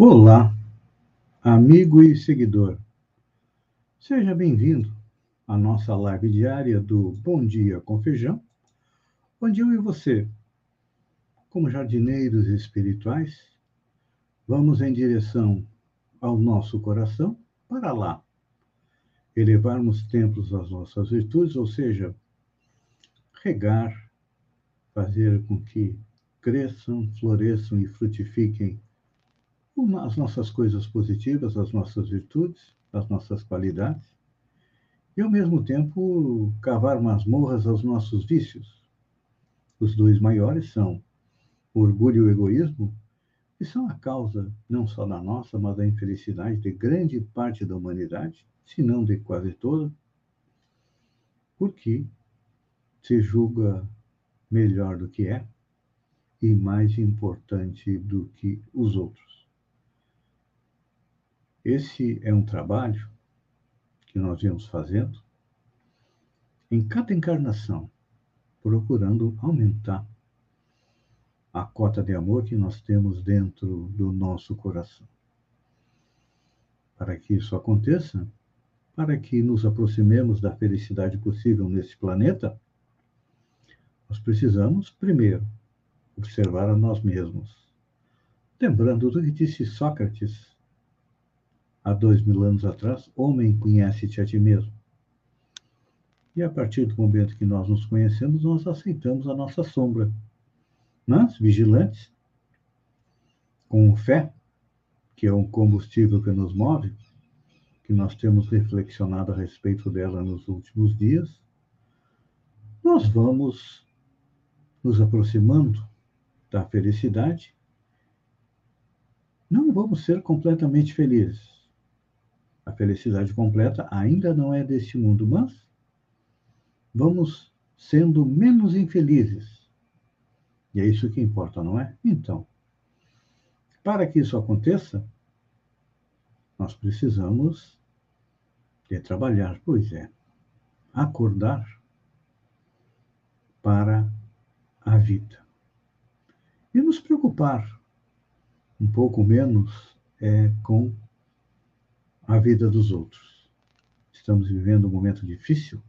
Olá, amigo e seguidor. Seja bem-vindo à nossa live diária do Bom Dia com Feijão, onde eu e você, como jardineiros espirituais, vamos em direção ao nosso coração para lá elevarmos templos às nossas virtudes, ou seja, regar, fazer com que cresçam, floresçam e frutifiquem as nossas coisas positivas, as nossas virtudes, as nossas qualidades, e ao mesmo tempo cavar masmorras aos nossos vícios. Os dois maiores são o orgulho e o egoísmo, que são a causa não só da nossa, mas da infelicidade de grande parte da humanidade, se não de quase toda, porque se julga melhor do que é e mais importante do que os outros. Esse é um trabalho que nós viemos fazendo em cada encarnação, procurando aumentar a cota de amor que nós temos dentro do nosso coração. Para que isso aconteça, para que nos aproximemos da felicidade possível nesse planeta, nós precisamos, primeiro, observar a nós mesmos. Lembrando do que disse Sócrates há dois mil anos atrás, homem, conhece-te a ti mesmo. E a partir do momento que nós nos conhecemos, nós aceitamos a nossa sombra. Mas, vigilantes, com fé, que é um combustível que nos move, que nós temos reflexionado a respeito dela nos últimos dias, nós vamos nos aproximando da felicidade. Não vamos ser completamente felizes, a felicidade completa ainda não é deste mundo, mas vamos sendo menos infelizes. E é isso que importa, não é? Então, para que isso aconteça, nós precisamos de trabalhar, pois é, acordar para a vida. E nos preocupar um pouco menos é, com a vida dos outros. Estamos vivendo um momento difícil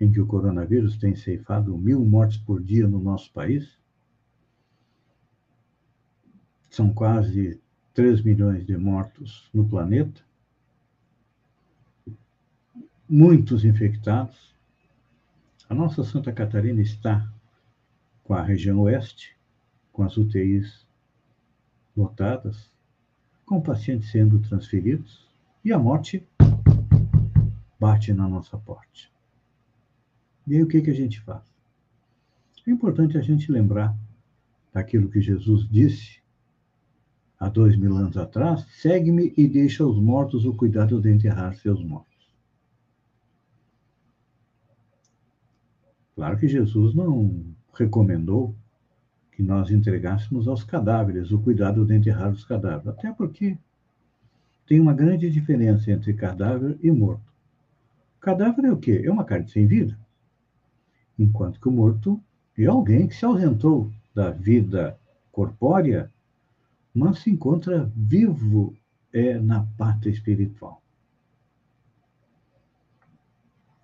em que o coronavírus tem ceifado mil mortes por dia no nosso país. São quase 3 milhões de mortos no planeta. Muitos infectados. A nossa Santa Catarina está com a região oeste, com as UTIs lotadas, com pacientes sendo transferidos e a morte bate na nossa porta. E aí o que, que a gente faz? É importante a gente lembrar daquilo que Jesus disse há dois mil anos atrás: segue-me e deixa aos mortos o cuidado de enterrar seus mortos. Claro que Jesus não recomendou que nós entregássemos aos cadáveres o cuidado de enterrar os cadáveres. Até porque tem uma grande diferença entre cadáver e morto. Cadáver é o quê? É uma carne sem vida. Enquanto que o morto é alguém que se ausentou da vida corpórea, mas se encontra vivo é, na pátria espiritual.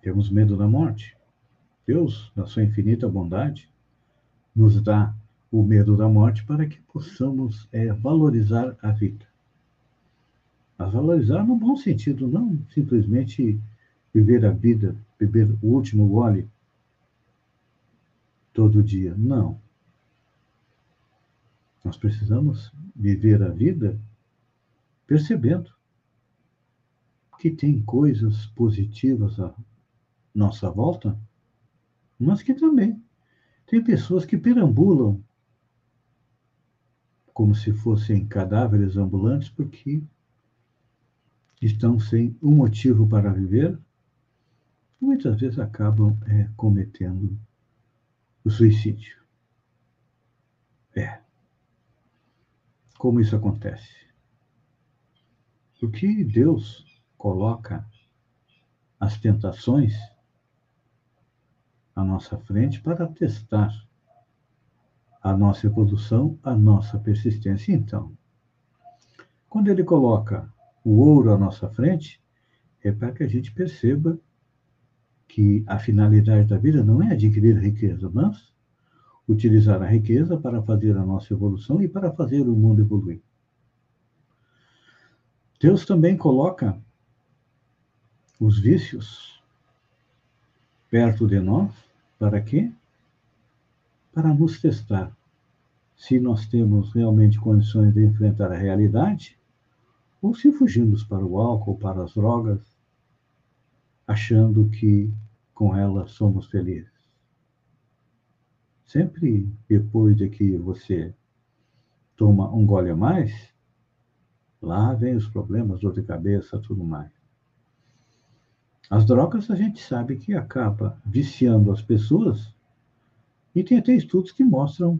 Temos medo da morte. Deus, na sua infinita bondade, nos dá o medo da morte para que possamos é, valorizar a vida. Mas valorizar no bom sentido, não simplesmente viver a vida, beber o último gole todo dia. Não. Nós precisamos viver a vida percebendo que tem coisas positivas à nossa volta, mas que também tem pessoas que perambulam como se fossem cadáveres ambulantes, porque estão sem um motivo para viver, muitas vezes acabam é, cometendo o suicídio. É. Como isso acontece? Porque Deus coloca as tentações à nossa frente para testar a nossa evolução, a nossa persistência. Então, Quando ele coloca o ouro à nossa frente, é para que a gente perceba que a finalidade da vida não é adquirir riqueza, mas utilizar a riqueza para fazer a nossa evolução e para fazer o mundo evoluir. Deus também coloca os vícios perto de nós, para quê? Para nos testar. Se nós temos realmente condições de enfrentar a realidade, ou se fugimos para o álcool, para as drogas, achando que com elas somos felizes. Sempre depois de que você toma um gole a mais, lá vem os problemas, dor de cabeça, tudo mais. As drogas a gente sabe que acaba viciando as pessoas e tem até estudos que mostram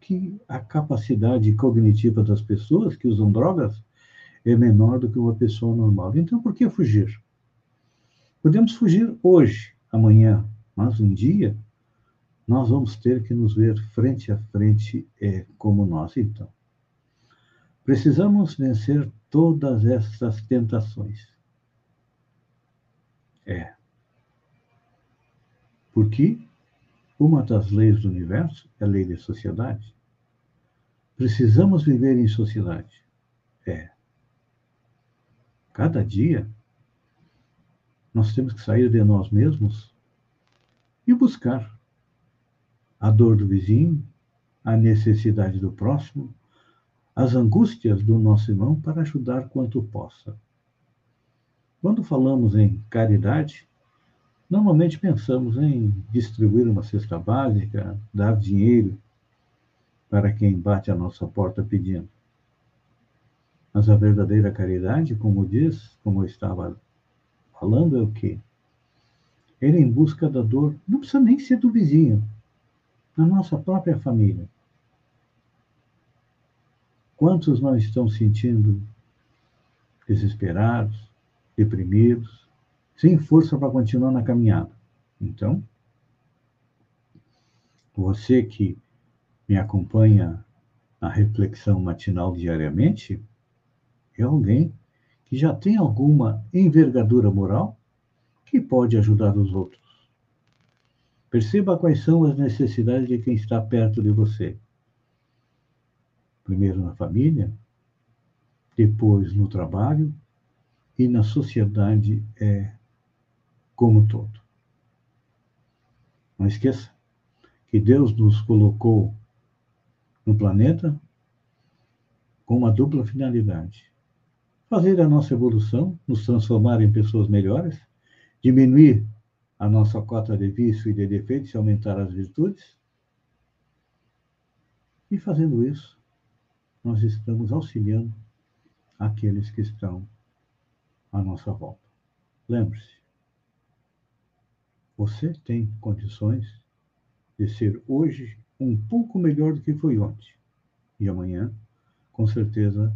que a capacidade cognitiva das pessoas que usam drogas é menor do que uma pessoa normal. Então, por que fugir? Podemos fugir hoje, amanhã, mas um dia nós vamos ter que nos ver frente a frente é, como nós, então. Precisamos vencer todas essas tentações. É. Porque uma das leis do universo é a lei da sociedade. Precisamos viver em sociedade. É. Cada dia nós temos que sair de nós mesmos e buscar a dor do vizinho, a necessidade do próximo, as angústias do nosso irmão para ajudar quanto possa. Quando falamos em caridade, normalmente pensamos em distribuir uma cesta básica, dar dinheiro para quem bate a nossa porta pedindo. Mas a verdadeira caridade, como diz, como eu estava falando, é o quê? Ir em busca da dor, não precisa nem ser do vizinho, na nossa própria família. Quantos não estão sentindo desesperados, deprimidos, sem força para continuar na caminhada? Então, você que me acompanha na reflexão matinal diariamente, é alguém que já tem alguma envergadura moral que pode ajudar os outros. Perceba quais são as necessidades de quem está perto de você. Primeiro na família, depois no trabalho e na sociedade é, como todo. Não esqueça que Deus nos colocou no planeta com uma dupla finalidade: fazer a nossa evolução, nos transformar em pessoas melhores, diminuir a nossa cota de vício e de defeitos e aumentar as virtudes. E fazendo isso, nós estamos auxiliando aqueles que estão à nossa volta. Lembre-se, você tem condições de ser hoje um pouco melhor do que foi ontem. E amanhã, com certeza,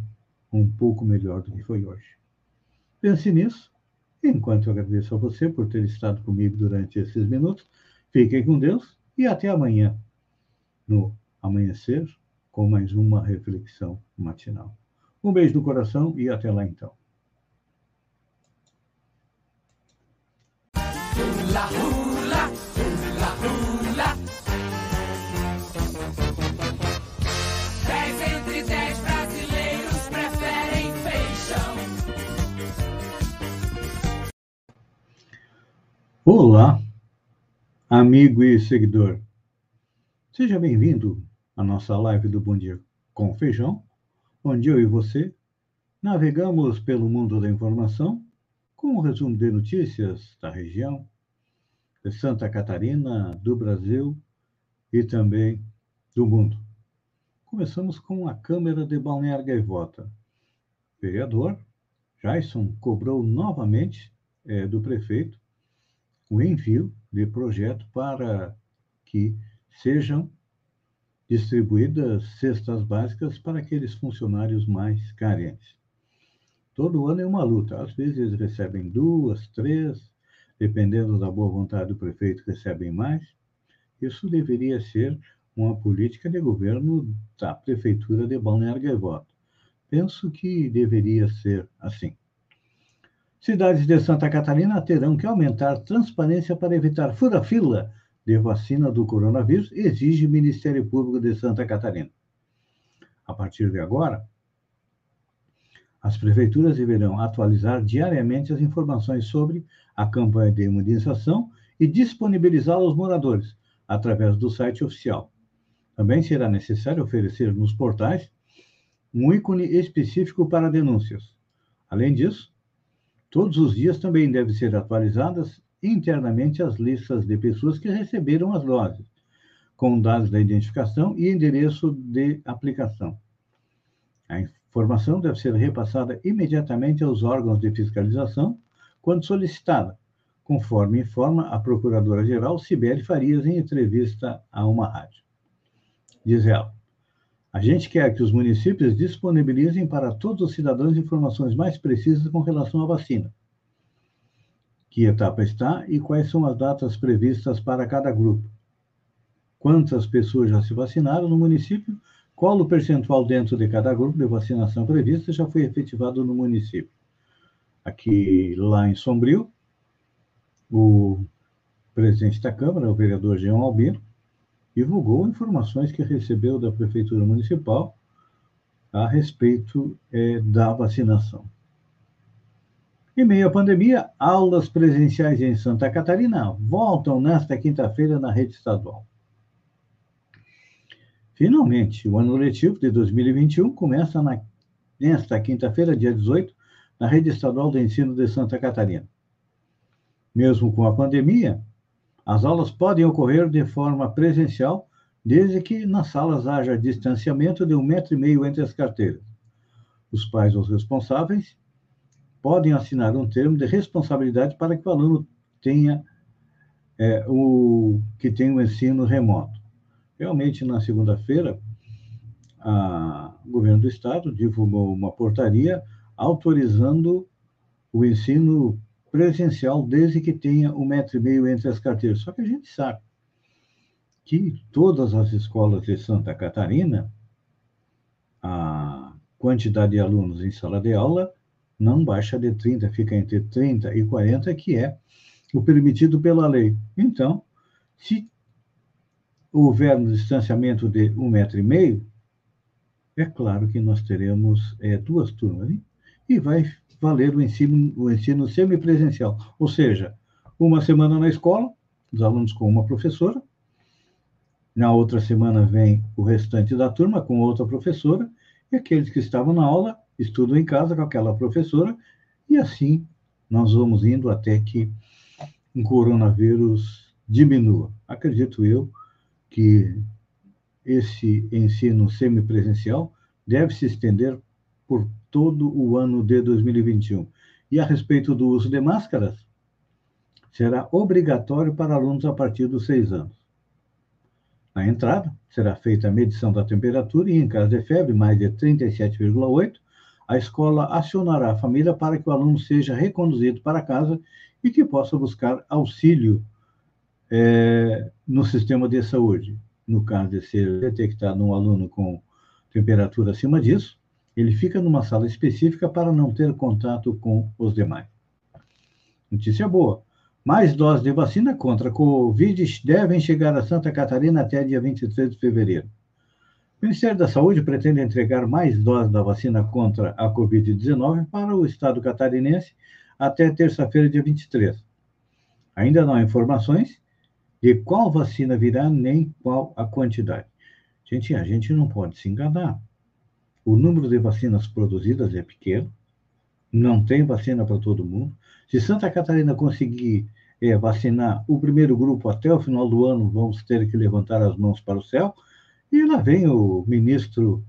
um pouco melhor do que foi hoje. Pense nisso Enquanto eu agradeço a você por ter estado comigo durante esses minutos, fiquem com Deus e até amanhã, no amanhecer, com mais uma reflexão matinal. Um beijo no coração e até lá então. Olá, amigo e seguidor. Seja bem-vindo à nossa live do Bom Dia com Feijão, onde eu e você navegamos pelo mundo da informação com um resumo de notícias da região, de Santa Catarina, do Brasil e também do mundo. Começamos com a Câmara de Balneário Gaivota. Vereador Jason cobrou novamente é, do prefeito o envio de projeto para que sejam distribuídas cestas básicas para aqueles funcionários mais carentes. Todo ano é uma luta. Às vezes eles recebem duas, três, dependendo da boa vontade do prefeito, recebem mais. Isso deveria ser uma política de governo da prefeitura de Balneário Gaivota. penso que deveria ser assim. Cidades de Santa Catarina terão que aumentar transparência para evitar fura-fila de vacina do coronavírus, exige Ministério Público de Santa Catarina. A partir de agora, as prefeituras deverão atualizar diariamente as informações sobre a campanha de imunização e disponibilizá-la aos moradores através do site oficial. Também será necessário oferecer nos portais um ícone específico para denúncias. Além disso, todos os dias também devem ser atualizadas internamente as listas de pessoas que receberam as doses, com dados da identificação e endereço de aplicação. A informação deve ser repassada imediatamente aos órgãos de fiscalização quando solicitada, conforme informa a Procuradora-Geral Sibeli Farias em entrevista a uma rádio. Diz ela: A gente quer que os municípios disponibilizem para todos os cidadãos informações mais precisas com relação à vacina que etapa está e quais são as datas previstas para cada grupo. Quantas pessoas já se vacinaram no município? Qual o percentual dentro de cada grupo de vacinação prevista já foi efetivado no município? Aqui, lá em Sombrio, o presidente da Câmara, o vereador Jean Albino, divulgou informações que recebeu da Prefeitura Municipal a respeito é, da vacinação. Em meio à pandemia, aulas presenciais em Santa Catarina voltam nesta quinta-feira na rede estadual. Finalmente, o ano letivo de 2021 começa na, nesta quinta-feira, dia 18, na rede estadual de ensino de Santa Catarina. Mesmo com a pandemia, as aulas podem ocorrer de forma presencial, desde que nas salas haja distanciamento de um metro e meio entre as carteiras. Os pais ou os responsáveis podem assinar um termo de responsabilidade para que o aluno tenha é, o que tem o ensino remoto. Realmente, na segunda-feira, o governo do estado divulgou uma portaria autorizando o ensino presencial desde que tenha um metro e meio entre as carteiras. Só que a gente sabe que todas as escolas de Santa Catarina, a quantidade de alunos em sala de aula não baixa de 30, fica entre 30 e 40, que é o permitido pela lei. Então, se houver um distanciamento de um metro e meio, é claro que nós teremos é, duas turmas, hein? e vai valer o ensino, o ensino semipresencial, ou seja, uma semana na escola, os alunos com uma professora, na outra semana vem o restante da turma com outra professora, e aqueles que estavam na aula estudam em casa com aquela professora, e assim nós vamos indo até que o coronavírus diminua. Acredito eu que esse ensino semipresencial deve se estender por todo o ano de 2021. E a respeito do uso de máscaras, será obrigatório para alunos a partir dos seis anos. Na entrada, será feita a medição da temperatura e, em caso de febre, mais de 37,8, a escola acionará a família para que o aluno seja reconduzido para casa e que possa buscar auxílio é, no sistema de saúde. No caso de ser detectado um aluno com temperatura acima disso, ele fica numa sala específica para não ter contato com os demais. Notícia boa. Mais doses de vacina contra a Covid devem chegar a Santa Catarina até dia 23 de fevereiro. O Ministério da Saúde pretende entregar mais doses da vacina contra a Covid-19 para o estado catarinense até terça-feira, dia 23. Ainda não há informações de qual vacina virá nem qual a quantidade. Gente, a gente não pode se enganar. O número de vacinas produzidas é pequeno, não tem vacina para todo mundo. Se Santa Catarina conseguir é, vacinar o primeiro grupo até o final do ano, vamos ter que levantar as mãos para o céu e lá vem o ministro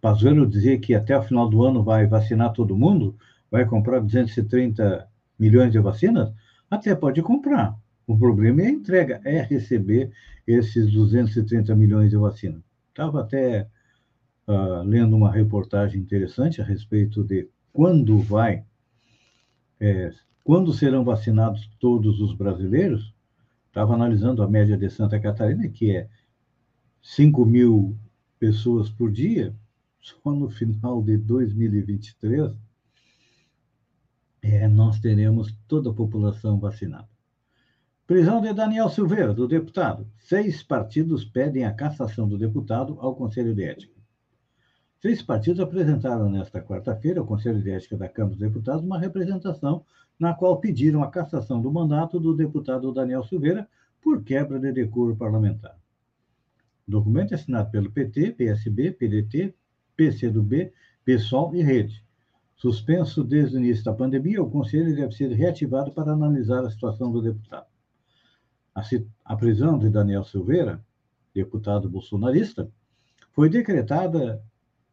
Pazuello dizer que até o final do ano vai vacinar todo mundo, vai comprar 230 milhões de vacinas, até pode comprar. O problema é a entrega, é receber esses 230 milhões de vacinas. Estava até uh, lendo uma reportagem interessante a respeito de quando vai, é, quando serão vacinados todos os brasileiros. Estava analisando a média de Santa Catarina, que é 5 mil pessoas por dia, só no final de 2023 é, nós teremos toda a população vacinada. Prisão de Daniel Silveira, do deputado. Seis partidos pedem a cassação do deputado ao Conselho de Ética. Seis partidos apresentaram nesta quarta-feira ao Conselho de Ética da Câmara dos Deputados uma representação na qual pediram a cassação do mandato do deputado Daniel Silveira por quebra de decoro parlamentar. O documento é assinado pelo PT, PSB, PDT, PCdoB, PSOL e Rede. Suspenso desde o início da pandemia, o Conselho deve ser reativado para analisar a situação do deputado. A, a prisão de Daniel Silveira, deputado bolsonarista, foi decretada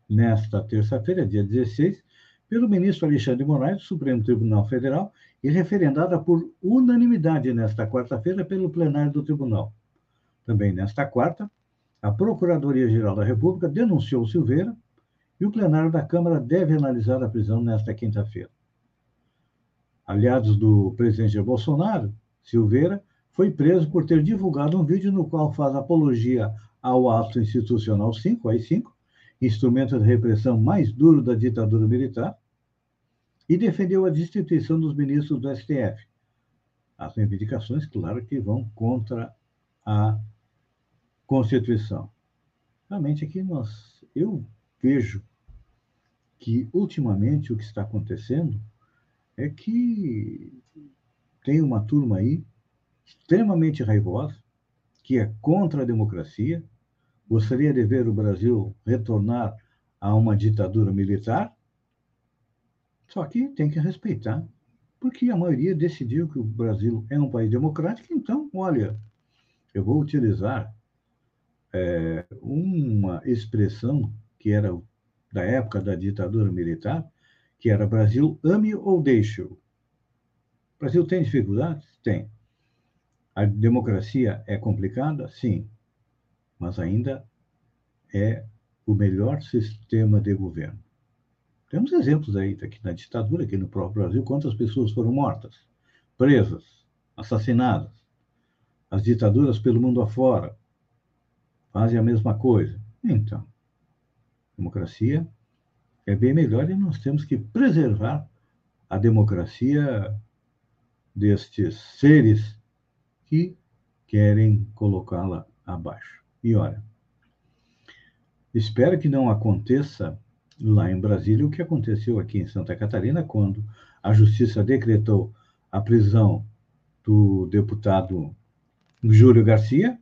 nesta terça-feira, dia 16, pelo ministro Alexandre Moraes, do Supremo Tribunal Federal, e referendada por unanimidade nesta quarta-feira pelo plenário do tribunal. Também nesta quarta, a Procuradoria-Geral da República denunciou Silveira e o plenário da Câmara deve analisar a prisão nesta quinta-feira. Aliados do presidente Bolsonaro, Silveira foi preso por ter divulgado um vídeo no qual faz apologia ao ato institucional 5, AI-5, instrumento de repressão mais duro da ditadura militar, e defendeu a destituição dos ministros do STF. As reivindicações, claro, que vão contra a Constituição. Realmente aqui nós, eu vejo que ultimamente o que está acontecendo é que tem uma turma aí extremamente raivosa, que é contra a democracia, gostaria de ver o Brasil retornar a uma ditadura militar, só que tem que respeitar, porque a maioria decidiu que o Brasil é um país democrático, então, olha, eu vou utilizar é, uma expressão que era da época da ditadura militar, que era Brasil ame ou deixe-o. Brasil tem dificuldades? Tem. A democracia é complicada? Sim. Mas ainda é o melhor sistema de governo. Temos exemplos aí, aqui na ditadura, aqui no próprio Brasil, quantas pessoas foram mortas, presas, assassinadas. As ditaduras pelo mundo afora fazem a mesma coisa. Então, democracia é bem melhor e nós temos que preservar a democracia destes seres que querem colocá-la abaixo. E olha, espero que não aconteça lá em Brasília o que aconteceu aqui em Santa Catarina, quando a justiça decretou a prisão do deputado Júlio Garcia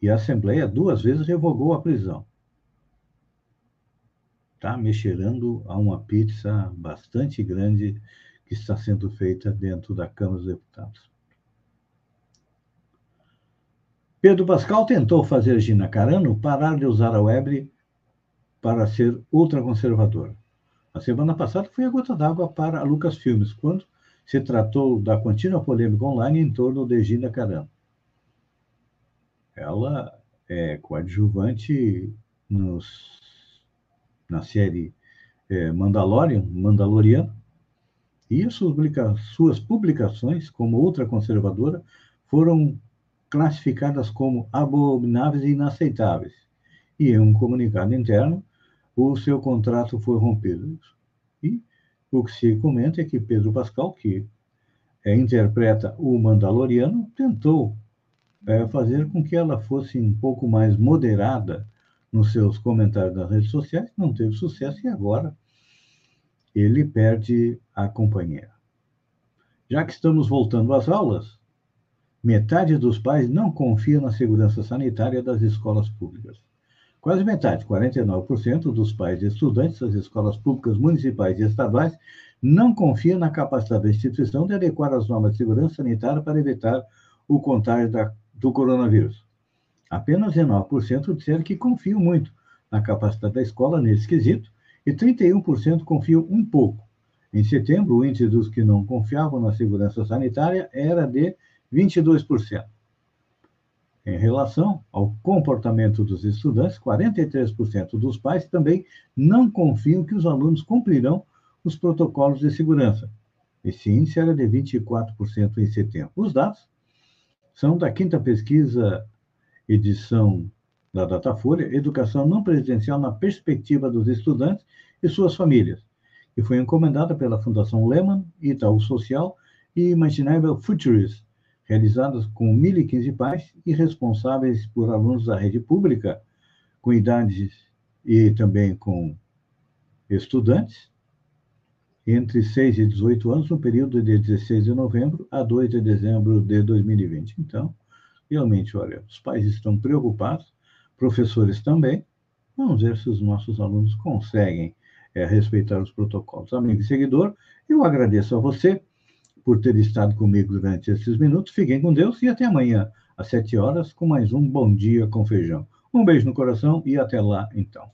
e a Assembleia duas vezes revogou a prisão. Está me cheirando a uma pizza bastante grande que está sendo feita dentro da Câmara dos Deputados. Pedro Pascal tentou fazer Gina Carano parar de usar a web para ser ultraconservadora. A semana passada foi a gota d'água para a Lucas Filmes, quando se tratou da contínua polêmica online em torno de Gina Carano. Ela é coadjuvante nos, na série é, Mandalorian, Mandaloriano, e suas publicações, como ultraconservadora, foram classificadas como abomináveis e inaceitáveis. E em um comunicado interno, o seu contrato foi rompido. E o que se comenta é que Pedro Pascal, que é, interpreta o Mandaloriano, tentou é, fazer com que ela fosse um pouco mais moderada nos seus comentários nas redes sociais, não teve sucesso e agora ele perde a companheira. Já que estamos voltando às aulas, metade dos pais não confia na segurança sanitária das escolas públicas. Quase metade, 49% dos pais e estudantes das escolas públicas municipais e estaduais não confia na capacidade da instituição de adequar as normas de segurança sanitária para evitar o contágio da, do coronavírus. Apenas 19% disseram que confiam muito na capacidade da escola nesse quesito e 31% confiam um pouco. Em setembro, o índice dos que não confiavam na segurança sanitária era de 22%. Em relação ao comportamento dos estudantes, 43% dos pais também não confiam que os alunos cumprirão os protocolos de segurança. Esse índice era de 24% em setembro. Os dados são da quinta pesquisa, edição da Datafolha, Educação Não Presidencial na Perspectiva dos Estudantes e Suas Famílias, que foi encomendada pela Fundação Lehman, Itaú Social e Imaginable Futures, realizadas com 1.015 pais e responsáveis por alunos da rede pública, com idades e também com estudantes, entre 6 e 18 anos, no período de 16 de novembro a 2 de dezembro de 2020. Então, realmente, olha, os pais estão preocupados, professores também. Vamos ver se os nossos alunos conseguem é, respeitar os protocolos. Amigo e seguidor, eu agradeço a você por ter estado comigo durante esses minutos. Fiquem com Deus e até amanhã, às 7 horas, com mais um Bom Dia com Feijão. Um beijo no coração e até lá, então.